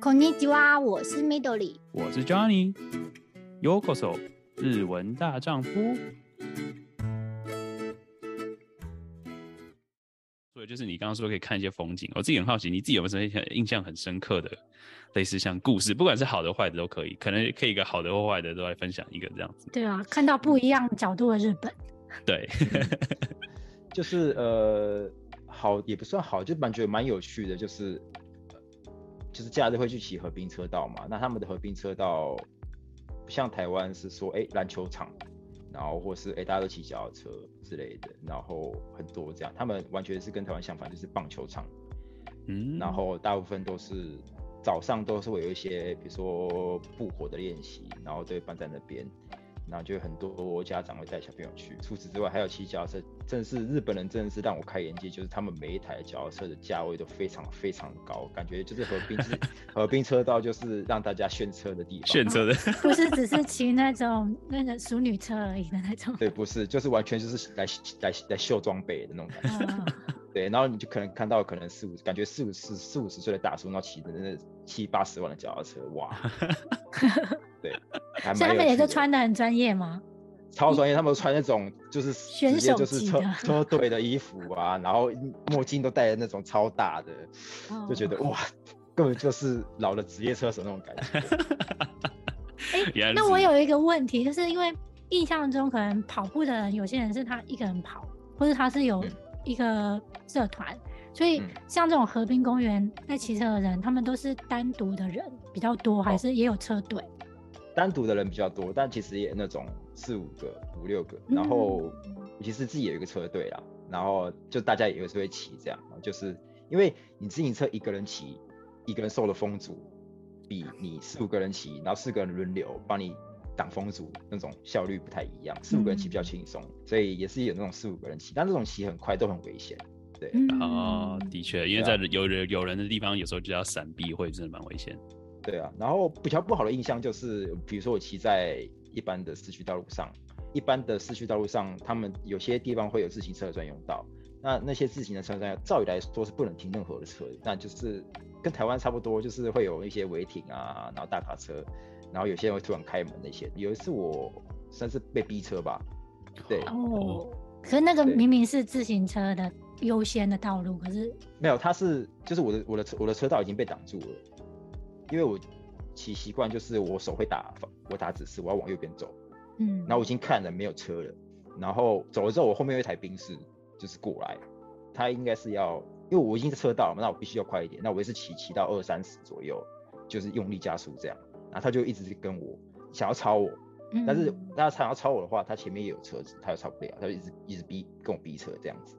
こんにちは，我是 Midori，我是 Johnny。Yokoso，日文大丈夫。所以就是你刚刚说可以看一些风景，我自己很好奇，你自己有没有什么印象很深刻的，类似像故事，不管是好的坏的都可以，可能可以一个好的或坏的都来分享一个这样子。对啊，看到不一样角度的日本。对，就是呃，好也不算好，就蛮觉得蛮有趣的，就是。 就是假日会去骑河滨车道嘛，那他们的河滨车道不像台湾是说，哎、欸，篮球场，然后或是哎、欸，大家都骑脚踏车之类的，然后很多这样，他们完全是跟台湾相反，就是棒球场，嗯，然后大部分都是早上都是会有一些，比如说步火的练习，然后都会办在那边。然后就很多家长会带小朋友去。除此之外，还有骑脚踏车，真的是日本人真的是让我开眼界，就是他们每一台脚踏车的价位都非常非常高，感觉就是河滨是 河滨车道，就是让大家炫车的地方。炫车的，不是只是骑那种那个淑女车而已的那种。对，不是，就是完全就是来来来秀装备的那种感觉。对，然后你就可能看到可能四五，感觉四五十四五十岁的大叔，然后骑的那七八十万的脚踏车，哇。对，所以他们也是穿的很专业吗？超专业，他们都穿那种就是选手就是车车队的衣服啊，然后墨镜都戴的那种超大的，就觉得哇，根本就是老的职业车手那种感觉。哎、欸，那我有一个问题，就是因为印象中可能跑步的人，有些人是他一个人跑，或者他是有一个社团，嗯、所以像这种河滨公园在骑车的人，他们都是单独的人比较多，还是也有车队？哦单独的人比较多，但其实也那种四五个、五六个，然后其实自己有一个车队啦，然后就大家也是会骑这样，就是因为你自行车一个人骑，一个人受了风阻，比你四五个人骑，然后四个人轮流帮你挡风阻那种效率不太一样，四五个人骑比较轻松，所以也是有那种四五个人骑，但这种骑很快都很危险，对，哦，的确，因为在有人有人的地方，有时候就要闪避，会真的蛮危险。对啊，然后比较不好的印象就是，比如说我骑在一般的市区道路上，一般的市区道路上，他们有些地方会有自行车专用道，那那些自行车专用道，照理来说是不能停任何的车，那就是跟台湾差不多，就是会有一些违停啊，然后大卡车，然后有些人会突然开门那些。有一次我算是被逼车吧，对哦，可是那个明明是自行车的优先的道路，可是没有，他是就是我的我的车我的车道已经被挡住了。因为我骑习惯就是我手会打我打指示，我要往右边走，嗯，然后我已经看了没有车了，然后走了之后我后面有一台宾士就是过来，他应该是要，因为我已经在车道了嘛，那我必须要快一点，那我也是骑骑到二三十左右，就是用力加速这样，然后他就一直跟我想要超我，嗯、但是他想要超我的话，他前面也有车子，他又超不了，他就一直一直逼跟我逼车这样子。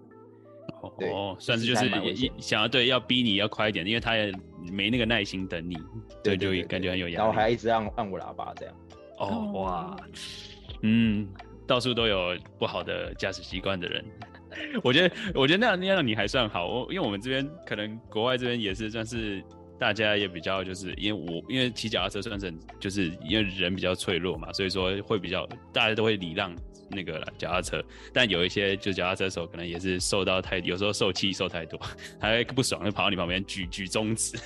哦，算是就是想要对要逼你要快一点，因为他也没那个耐心等你，对，就感觉很有压力。然后还一直按按我喇叭这样。哦哇，嗯，到处都有不好的驾驶习惯的人。我觉得我觉得那样那样你还算好，我因为我们这边可能国外这边也是算是大家也比较就是因为我因为骑脚踏车算是就是因为人比较脆弱嘛，所以说会比较大家都会礼让。那个脚踏车，但有一些就脚踏车手可能也是受到太，有时候受气受太多，还会不爽就跑到你旁边举举中指，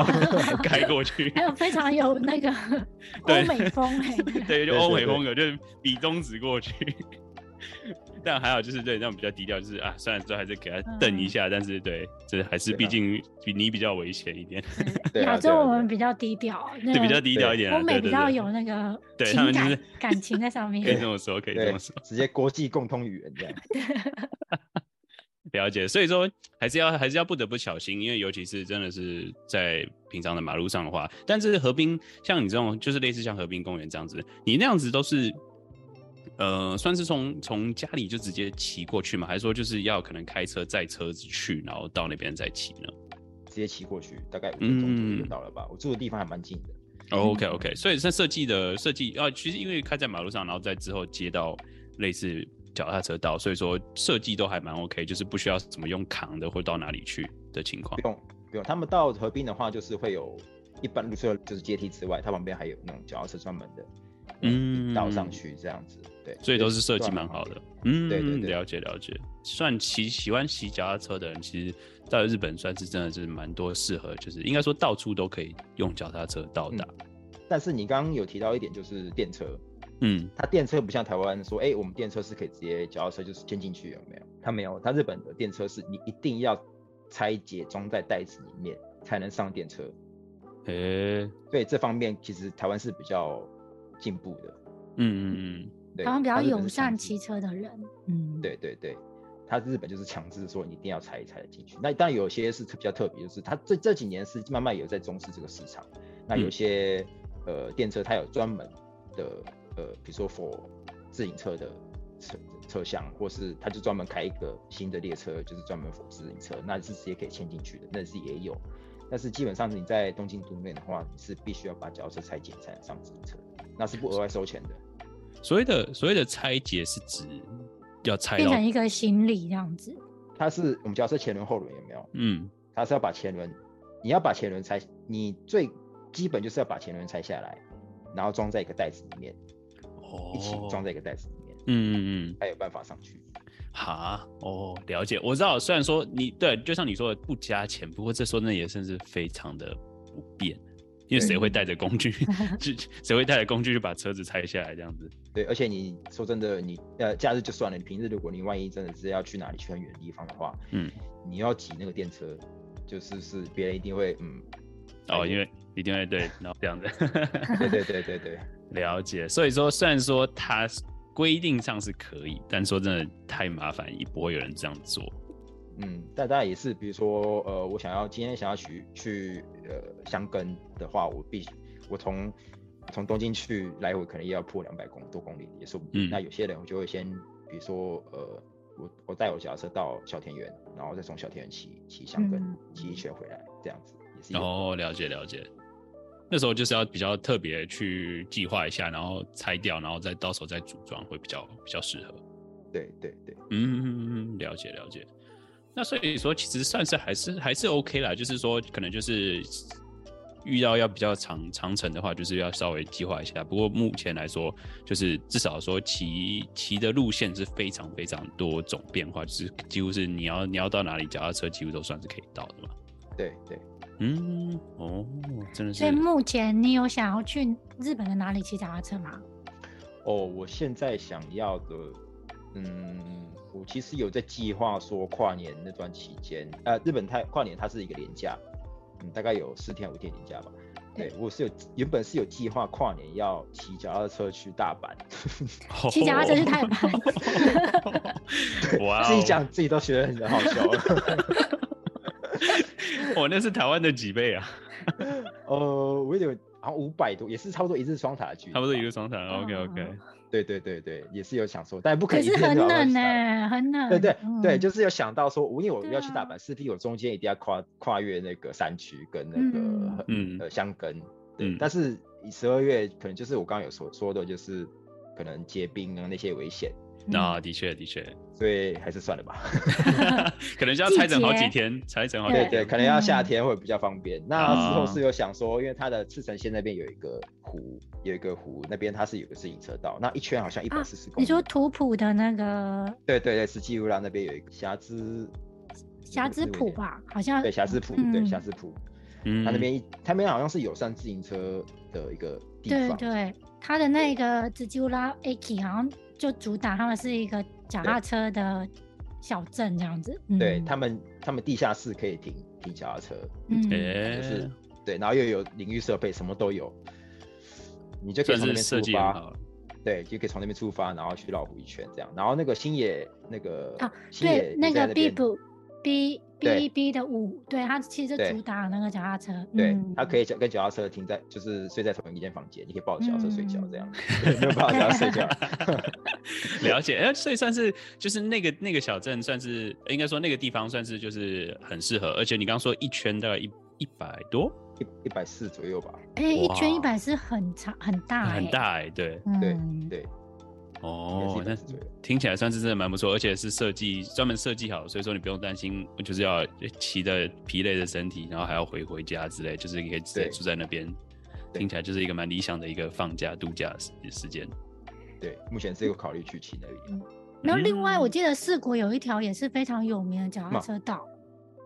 开过去。还有非常有那个 欧美风哎，对，就欧美风格，就是比中指过去。但还好，就是对那种比较低调，就是啊，虽然说还是给他瞪一下，嗯、但是对，这还是毕竟比你比较危险一点。亚洲我们比较低调，对，比较低调一点。欧美比较有那个 对他们就是感情在上面，可以这么说，可以这么说，直接国际共通语言这样。了解，所以说还是要还是要不得不小心，因为尤其是真的是在平常的马路上的话，但是河滨像你这种，就是类似像河滨公园这样子，你那样子都是。呃，算是从从家里就直接骑过去吗？还是说就是要可能开车载车子去，然后到那边再骑呢？直接骑过去，大概五分钟就到了吧。嗯、我住的地方还蛮近的。哦、OK OK，所以在设计的设计啊，其实因为开在马路上，然后在之后接到类似脚踏车道，所以说设计都还蛮 OK，就是不需要怎么用扛的或到哪里去的情况。不用不用，他们到河滨的话，就是会有一般路车就是阶梯之外，它旁边还有那种脚踏车专门的。嗯，倒上去这样子，对，所以都是设计蛮好的。嗯，对对对，了解了解。算骑喜欢骑脚踏车的人，其实到日本算是真的是蛮多适合，就是应该说到处都可以用脚踏车到达。嗯。但是你刚刚有提到一点，就是电车，嗯，它电车不像台湾说，哎、欸，我们电车是可以直接脚踏车就是牵进去，有没有？它没有，它日本的电车是你一定要拆解装在袋子里面才能上电车。哎、欸，对这方面其实台湾是比较进步的。嗯嗯嗯，对，台湾比较友善骑车的人。嗯，对对对。他日本就是强制说你一定要踩一踩进去，那当然有些是比较特别，就是他这这几年是慢慢有在重视这个市场。那有些、嗯、呃电车它有专门的呃，比如说 for 自行车的车车厢，或是他就专门开一个新的列车，就是专门 for 自行车，那是直接可以牵进去的，那是也有。但是基本上你在东京都内的话，你是必须要把脚踏车拆解才能上自行车，那是不额外收钱的。所谓的所谓的拆解是指？要拆变成一个行李这样子，它是我们假设前轮后轮有没有？嗯，它是要把前轮，你要把前轮拆，你最基本就是要把前轮拆下来，然后装在一个袋子里面，哦，一起装在一个袋子里面，嗯嗯嗯，才有办法上去。哈，哦，了解，我知道，虽然说你对，就像你说的不加钱，不过这时候那也算是非常的不便。因为谁会带着工具，就谁会带着工具去把车子拆下来这样子？对，而且你说真的，你呃假日就算了，你平日如果你万一真的是要去哪里去很远的地方的话，嗯，你要挤那个电车，就是是别人一定会嗯，哦，因为一定会对，然后这样子，对对对对对，了解。所以说，虽然说它规定上是可以，但说真的太麻烦，也不会有人这样做。嗯，但当然也是，比如说，呃，我想要今天想要去去呃箱根的话，我必须我从从东京去来回可能也要破两百公多公里，也说不定。嗯、那有些人我就会先，比如说，呃，我我带我脚踏车到小田园，然后再从小田园骑骑箱根骑一圈回来，这样子也是。哦，了解了解。那时候就是要比较特别去计划一下，然后拆掉，然后再到时候再组装，会比较比较适合。对对对，嗯，了解了解。那所以说，其实算是还是还是 OK 啦，就是说，可能就是遇到要比较长长程的话，就是要稍微计划一下。不过目前来说，就是至少说骑骑的路线是非常非常多种变化，就是几乎是你要你要到哪里，脚踏车几乎都算是可以到的嘛。对对，嗯，哦，真的是。所以目前你有想要去日本的哪里骑脚踏车吗？哦，我现在想要的，嗯。我其实有在计划说跨年那段期间，呃，日本太跨年它是一个连假，嗯，大概有四天五天年假吧。对，我是有原本是有计划跨年要骑脚踏车去大阪，骑脚踏车去大阪，哇，自己讲自己都觉得很好笑了。我那是台湾的几倍啊？呃，我有点好像五百多，也是差不多一日双塔的距离，差不多一日双塔。OK OK。对对对对，也是有想说，但不可以。可是很冷呢，很冷。对对对，就是有想到说，因为我要去大阪，势必我中间一定要跨跨越那个山区跟那个嗯呃箱根。对，但是十二月可能就是我刚刚有所说的，就是可能结冰啊那些危险。那的确的确，所以还是算了吧。可能就要拆整好几天，拆整好几天。对对，可能要夏天会比较方便。那时候是有想说，因为它的赤城线那边有一个湖，有一个湖那边它是有个自行车道，那一圈好像一百四十公里。你说图谱的那个？对对对，是基乌拉那边有一个霞之霞之浦吧，好像。对霞之浦，对霞之浦。嗯。他那边它那边好像是友善自行车的一个地方。对对，他的那个四季乌拉 Aki 好像。就主打他们是一个脚踏车的小镇这样子，对、嗯、他们，他们地下室可以停停脚踏车，嗯，就是对，然后又有淋浴设备，什么都有，你就可以从那边出发，对，就可以从那边出发，然后去绕湖一圈这样，然后那个星野那个啊，对，那个 B B。B B 的五，对，它其实主打那个脚踏车，对，它可以脚跟脚踏车停在，就是睡在同一间房间，你可以抱着脚踏车睡觉这样，没有抱着脚踏车睡觉。了解，哎，所以算是就是那个那个小镇，算是应该说那个地方算是就是很适合，而且你刚刚说一圈大概一一百多，一一百四左右吧？哎，一圈一百四很长很大，很大哎，对对对。哦，那听起来算是真的蛮不错，而且是设计专门设计好，所以说你不用担心，就是要骑的疲累的身体，然后还要回回家之类，就是你可以直接住在那边，听起来就是一个蛮理想的一个放假度假时时间。对，目前是有考虑去骑那里。然后另外，我记得四国有一条也是非常有名的脚踏车道，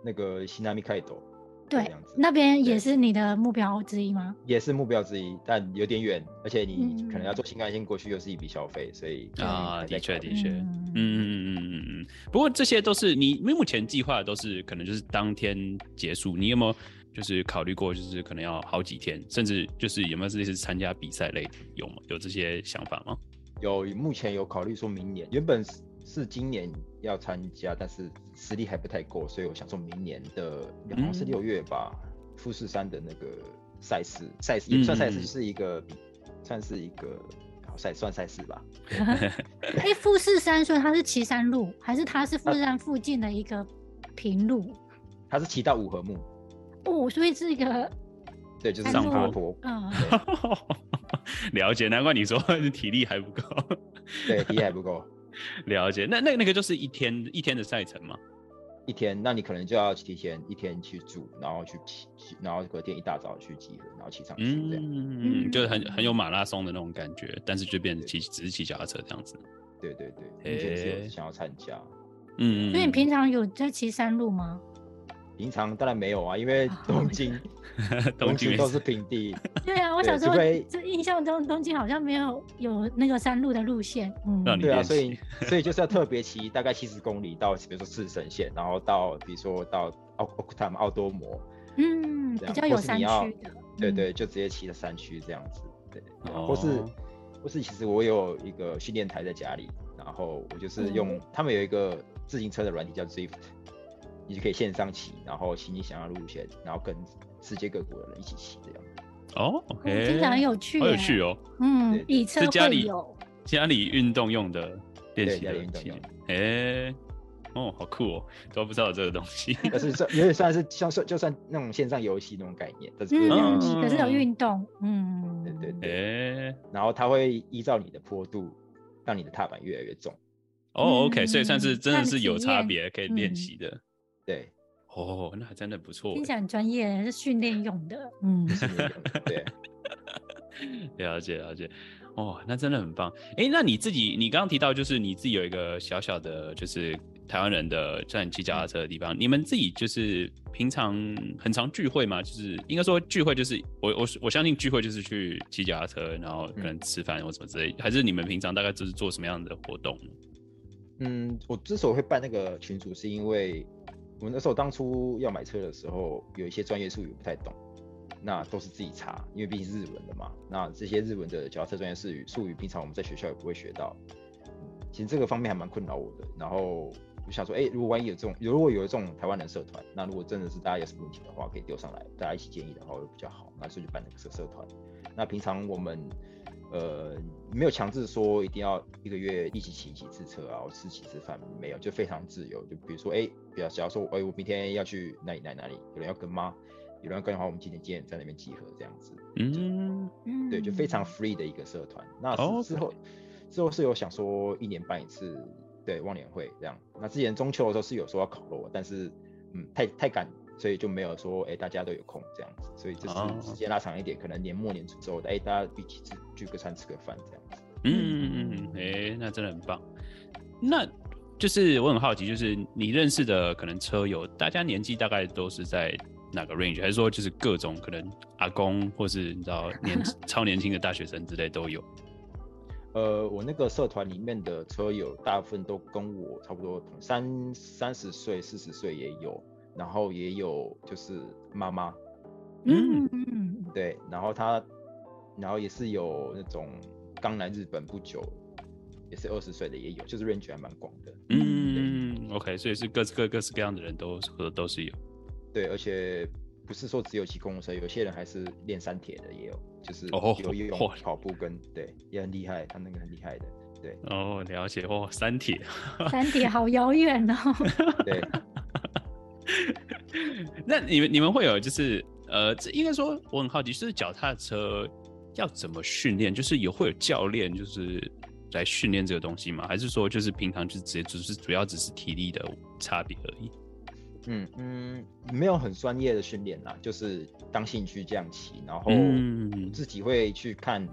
那个西南米开斗。对，那边也是你的目标之一吗？也是目标之一，但有点远，而且你可能要坐新干线过去，又是一笔消费，所以啊，的确的确，嗯嗯嗯嗯嗯。不过这些都是你目前计划都是可能就是当天结束，你有没有就是考虑过，就是可能要好几天，甚至就是有没有类似参加比赛类有吗？有这些想法吗？有，目前有考虑说明年原本是。今年要参加，但是实力还不太够，所以我想说明年的好像是六月吧，富士山的那个赛事，赛事也不算赛事，是一个比，算是一个好赛，算赛事吧。哎，富士山说它是骑山路，还是它是富士山附近的一个平路？它是骑到五合目。哦，所以是一个对，就是上坡坡。嗯，了解，难怪你说 体力还不够。对，体力还不够。了解，那那那个就是一天一天的赛程吗？一天，那你可能就要提前一天去住，然后去骑，然后隔天一大早去集合，然后骑上去这样。嗯，就是很很有马拉松的那种感觉，但是就变成骑只是骑脚踏车这样子。对对对，目前是有想要参加。嗯，所以你平常有在骑山路吗？平常当然没有啊，因为 东京，东京都是平地。对啊，我小时候就印象中东京好像没有有那个山路的路线。嗯，对啊，所以所以就是要特别骑大概七十公里到，比如说赤神线，然后到比如说到奥奥克塔奥多摩，嗯，比较有山区的。对对，就直接骑到山区这样子。对，或是或是其实我有一个训练台在家里，然后我就是用他们有一个自行车的软体叫 Zwift。你就可以线上骑，然后骑你想要的路线，然后跟世界各国的人一起骑这样子。哦，听起来很有趣，很有趣哦。嗯，以车会友。是家里家里运动用的练习的运动用。哎，哦，好酷哦，都不知道有这个东西。可是算有点算是像算就算那种线上游戏那种概念，但是不是嗯，可是有运动。嗯，对对对。然后它会依照你的坡度，让你的踏板越来越重。哦，OK，所以算是真的是有差别可以练习的。对，哦，那还真的不错，听起来很专业，是训练用的，嗯，对，了解了解，哦，那真的很棒。哎、欸，那你自己，你刚刚提到就是你自己有一个小小的，就是台湾人的在你骑脚踏车的地方，你们自己就是平常很常聚会吗？就是应该说聚会就是我我我相信聚会就是去骑脚踏车，然后可能吃饭或什么之类，嗯、还是你们平常大概就是做什么样的活动？嗯，我之所以会办那个群组，是因为。我那时候当初要买车的时候，有一些专业术语不太懂，那都是自己查，因为毕竟是日文的嘛。那这些日文的脚踏车专业术语，术语平常我们在学校也不会学到。其实这个方面还蛮困扰我的。然后我想说，哎、如果万一有这种，如果有这种台湾人社团，那如果真的是大家有什么问题的话，可以丢上来，大家一起建议的话会比较好。那所以就办那个社社团。那平常我们。呃，没有强制说一定要一个月一起骑几次车啊，或吃几次饭，没有，就非常自由。就比如说，哎，比较假如说，哎，我明天要去哪里哪里哪里，有人要跟吗？有人要跟的话，我们今天几点在那边集合这样子。嗯嗯，对，就非常 free 的一个社团。那之后、oh. 之后是有想说一年办一次，对，忘年会这样。那之前中秋的时候是有说要烤肉，但是嗯，太太赶。所以就没有说，哎、欸，大家都有空这样子，所以就是时间拉长一点，可能年末年初之后，哎、欸，大家一起聚聚个餐，吃个饭这样子。嗯嗯嗯，哎、欸，那真的很棒。那就是我很好奇，就是你认识的可能车友，大家年纪大概都是在哪个 range，还是说就是各种可能阿公，或是你知道年 超年轻的大学生之类都有？呃，我那个社团里面的车友，大部分都跟我差不多，三三十岁、四十岁也有。然后也有就是妈妈，嗯嗯，对，然后他，然后也是有那种刚来日本不久，也是二十岁的也有，就是 range 还蛮广的。嗯，OK，所以是各各各式各样的人都都都是有。对，而且不是说只有骑公路车，有些人还是练山铁的也有，就是游泳、跑步跟对也很厉害，他那个很厉害的。对，哦，了解哦，三铁，三铁好遥远哦。对。那你们你们会有就是呃，这应该说我很好奇，就是脚踏车要怎么训练？就是有会有教练就是来训练这个东西吗？还是说就是平常就直接只是主要只是体力的差别而已？嗯嗯，没有很专业的训练啦，就是当兴趣这样骑，然后自己会去看，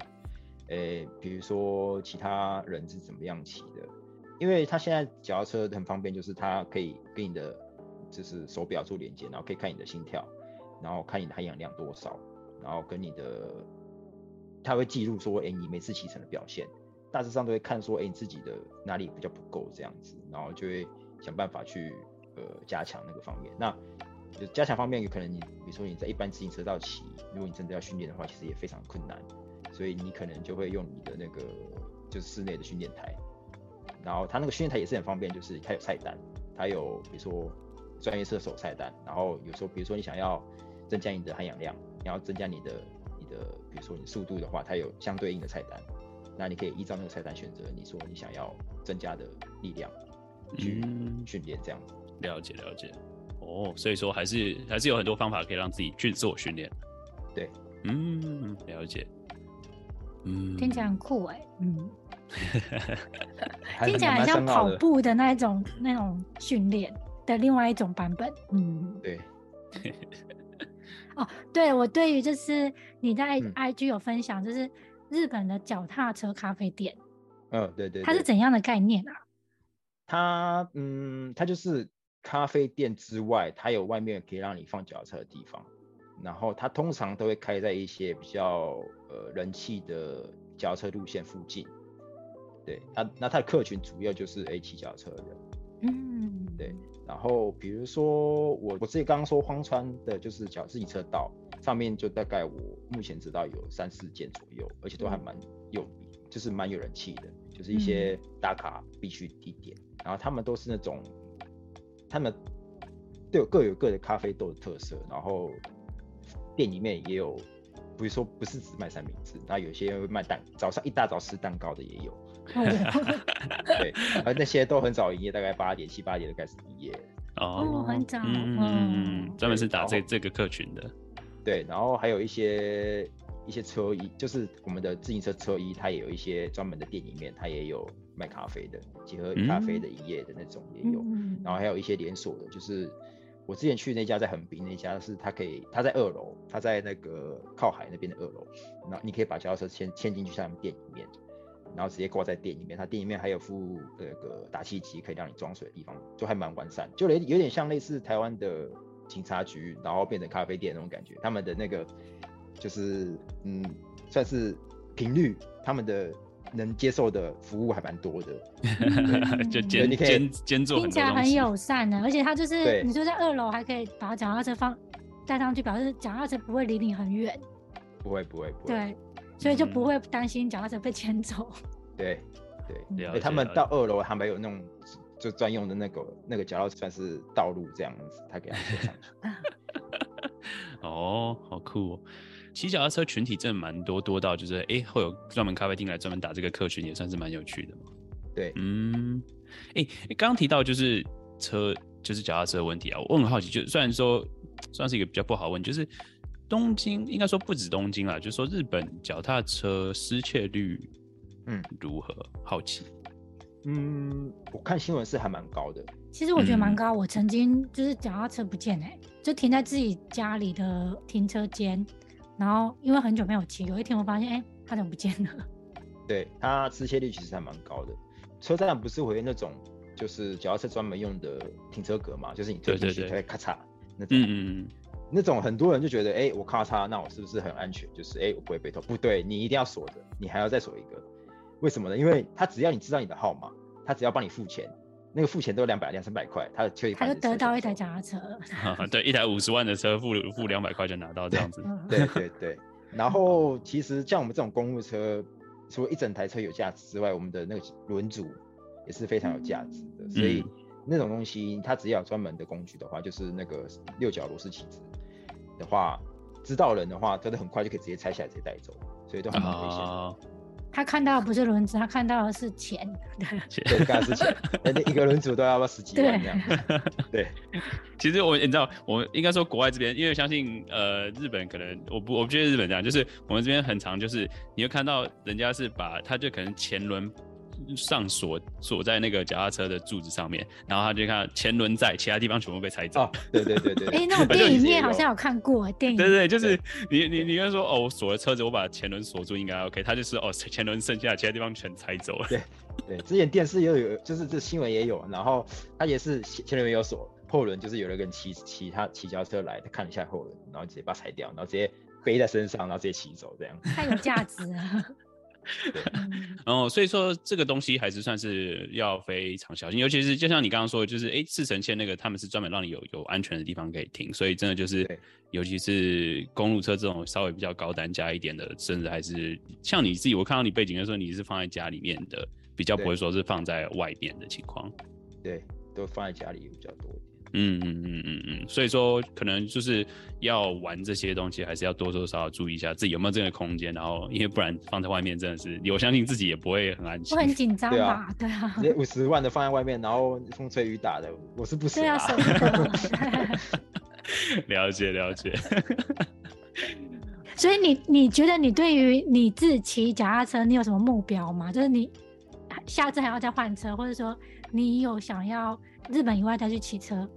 诶、欸，比如说其他人是怎么样骑的，因为他现在脚踏车很方便，就是它可以跟你的就是手表做连接，然后可以看你的心跳，然后看你的含氧量多少，然后跟你的，他会记录说，诶、你每次骑乘的表现，大致上都会看说，诶、你自己的哪里比较不够这样子，然后就会想办法去。呃，加强那个方面，那就加强方面，有可能你，比如说你在一般自行车道骑，如果你真的要训练的话，其实也非常困难，所以你可能就会用你的那个就是室内的训练台，然后它那个训练台也是很方便，就是它有菜单，它有比如说专业射手菜单，然后有时候比如说你想要增加你的含氧量，你要增加你的你的比如说你速度的话，它有相对应的菜单，那你可以依照那个菜单选择你说你想要增加的力量去训练这样。子。了解了解，哦，所以说还是还是有很多方法可以让自己去做训练。对，嗯，了解，嗯，听起来很酷哎，嗯，听起来很像跑步的那一种那种训练的另外一种版本，嗯，对。哦，对，我对于就是你在 IG 有分享，就是日本的脚踏车咖啡店，嗯，对对，它是怎样的概念啊？它，嗯，它就是。咖啡店之外，它有外面可以让你放脚踏车的地方，然后它通常都会开在一些比较呃人气的脚踏车路线附近。对，那那它的客群主要就是 A 骑脚踏车的。嗯，对。然后比如说我我自己刚刚说荒川的，就是脚自行车道上面就大概我目前知道有三四件左右，而且都还蛮有名，就是蛮有人气的，就是一些打卡必须地点。然后他们都是那种。他们都有各有各的咖啡豆的特色，然后店里面也有，比如说不是只卖三明治，那有些会卖蛋，早上一大早吃蛋糕的也有，对，而那些都很早营业，大概八点七八点就开始营业。哦，很早，嗯嗯，专门是打这这个客群的。对，然后还有一些一些车衣，就是我们的自行车车衣，它也有一些专门的店里面，它也有。卖咖啡的，结合咖啡的营业的那种也有，嗯、然后还有一些连锁的，就是我之前去那家在横滨那家，是它可以，它在二楼，它在那个靠海那边的二楼，那你可以把脚踏车牵牵进去他们店里面，然后直接挂在店里面，它店里面还有附那个打气机，可以让你装水的地方，就还蛮完善，就有有点像类似台湾的警察局，然后变成咖啡店那种感觉，他们的那个就是嗯，算是频率，他们的。能接受的服务还蛮多的，就兼兼兼做，听起来很友善的，而且他就是你就在二楼还可以把脚踏车放带上去，表示脚踏车不会离你很远，不会不会不会，对，所以就不会担心脚踏车被牵走。对对，哎，他们到二楼还没有那种就专用的那个那个脚踏车算是道路这样子，他给他坐上去。哦，好酷哦。骑脚踏车群体真的蛮多，多到就是哎、欸，会有专门咖啡厅来专门打这个客群，也算是蛮有趣的嘛。对，嗯，哎、欸，刚刚提到就是车，就是脚踏车的问题啊，我很好奇，就虽然说算是一个比较不好问，就是东京应该说不止东京啦，就是说日本脚踏车失窃率，嗯，如何？好奇。嗯，我看新闻是还蛮高的。其实我觉得蛮高，嗯、我曾经就是脚踏车不见哎、欸，就停在自己家里的停车间。然后因为很久没有骑，有一天我发现，哎，它怎么不见了？对，它失窃率其实还蛮高的。车站不是会那种，就是脚踏车专门用的停车格嘛，就是你推进去它会咔嚓那种。嗯嗯那种很多人就觉得，哎，我咔嚓，那我是不是很安全？就是哎，我不会被偷。不对，你一定要锁着，你还要再锁一个。为什么呢？因为他只要你知道你的号码，他只要帮你付钱。那个付钱都两百两三百块，他就他就得到一台脚踏车。对，一台五十万的车付付两百块就拿到这样子。对对对。然后其实像我们这种公务车，除了一整台车有价值之外，我们的那个轮组也是非常有价值的。嗯、所以那种东西，它只要有专门的工具的话，就是那个六角螺丝起子的话，知道人的话，真的很快就可以直接拆下来直接带走，所以都很危险。啊他看到的不是轮子，他看到的是钱。对，看的是钱。那一个轮组都要不要十几万这样？对。其实我你知道，我应该说国外这边，因为相信呃日本可能我不我不觉得日本这样，就是我们这边很常就是你会看到人家是把他就可能前轮上锁锁在那个脚踏车的柱子上面，然后他就看前轮在，其他地方全部被拆走。哦，对对对对。哎、欸，那我 电影面好像有看过电影。对对，就是你你你要说哦，我锁了车子，我把前轮锁住应该 OK。他就是哦，前轮剩下，其他地方全拆走了。对对，之前电视也有，就是这新闻也有，然后他也是前轮没有锁，后轮就是有人跟骑骑他骑脚踏车来，他看了一下后轮，然后直接把它拆掉，然后直接背在身上，然后直接骑走，这样。太有价值了。对，然后所以说这个东西还是算是要非常小心，尤其是就像你刚刚说的，就是哎，赤城线那个他们是专门让你有有安全的地方可以停，所以真的就是，尤其是公路车这种稍微比较高单价一点的，甚至还是像你自己，我看到你背景的时候，你是放在家里面的，比较不会说是放在外面的情况。对，都放在家里比较多。嗯嗯嗯嗯嗯，所以说可能就是要玩这些东西，还是要多多少少注意一下自己有没有这个空间，然后因为不然放在外面真的是，我相信自己也不会很安心，我很紧张吧？对啊，五十万的放在外面，然后风吹雨打的，我是不舍啊。了解了解。所以你你觉得你对于你自己骑脚踏车，你有什么目标吗？就是你下次还要再换车，或者说你有想要日本以外再去骑车？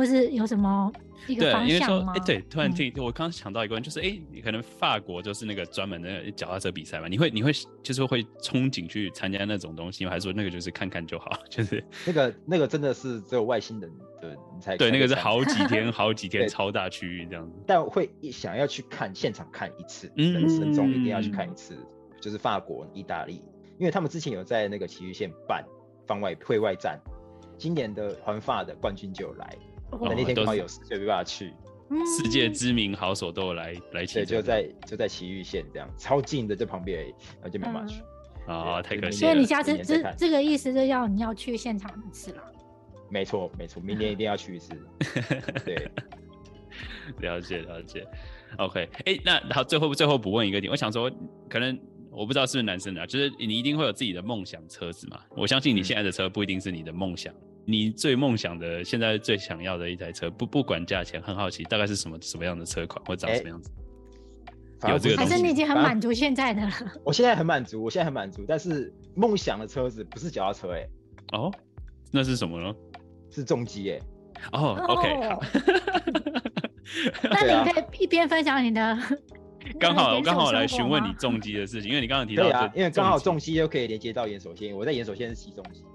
或是有什么一个方向吗？哎、欸，对，突然听，嗯、我刚刚想到一个问题，就是哎、欸，你可能法国就是那个专门的脚踏车比赛嘛？你会你会就是会憧憬去参加那种东西吗？还是说那个就是看看就好？就是那个那个真的是只有外星人的你才对，那个是好几天 好几天超大区域这样子。但会想要去看现场看一次，人生中一定要去看一次，嗯、就是法国、意大利，因为他们之前有在那个崎玉线办方外会外站，今年的环法的冠军就有来。那那天刚好有事，就没办法去。世界知名好手都有来来骑，就在就在奇玉线这样，超近的在旁边而已，然后就没办法去。啊，太可惜了。所以你下次这这个意思就要你要去现场一次了。没错没错，明年一定要去一次。对，了解了解。OK，哎，那好，最后最后补问一个点，我想说，可能我不知道是不是男生的，就是你一定会有自己的梦想车子嘛？我相信你现在的车不一定是你的梦想。你最梦想的，现在最想要的一台车，不不管价钱，很好奇大概是什么什么样的车款，或长什么样子？欸、有这个还是你已经很满足现在的了？我现在很满足，我现在很满足，但是梦想的车子不是脚踏车、欸，哎，哦，那是什么呢？是重机，哎，哦，OK，好。那你可以一边分享你的，刚好我刚好来询问你 重机的事情，因为你刚刚提到，对啊，因为刚好重机又可以连接到岩手县，我在岩手县是骑重机的。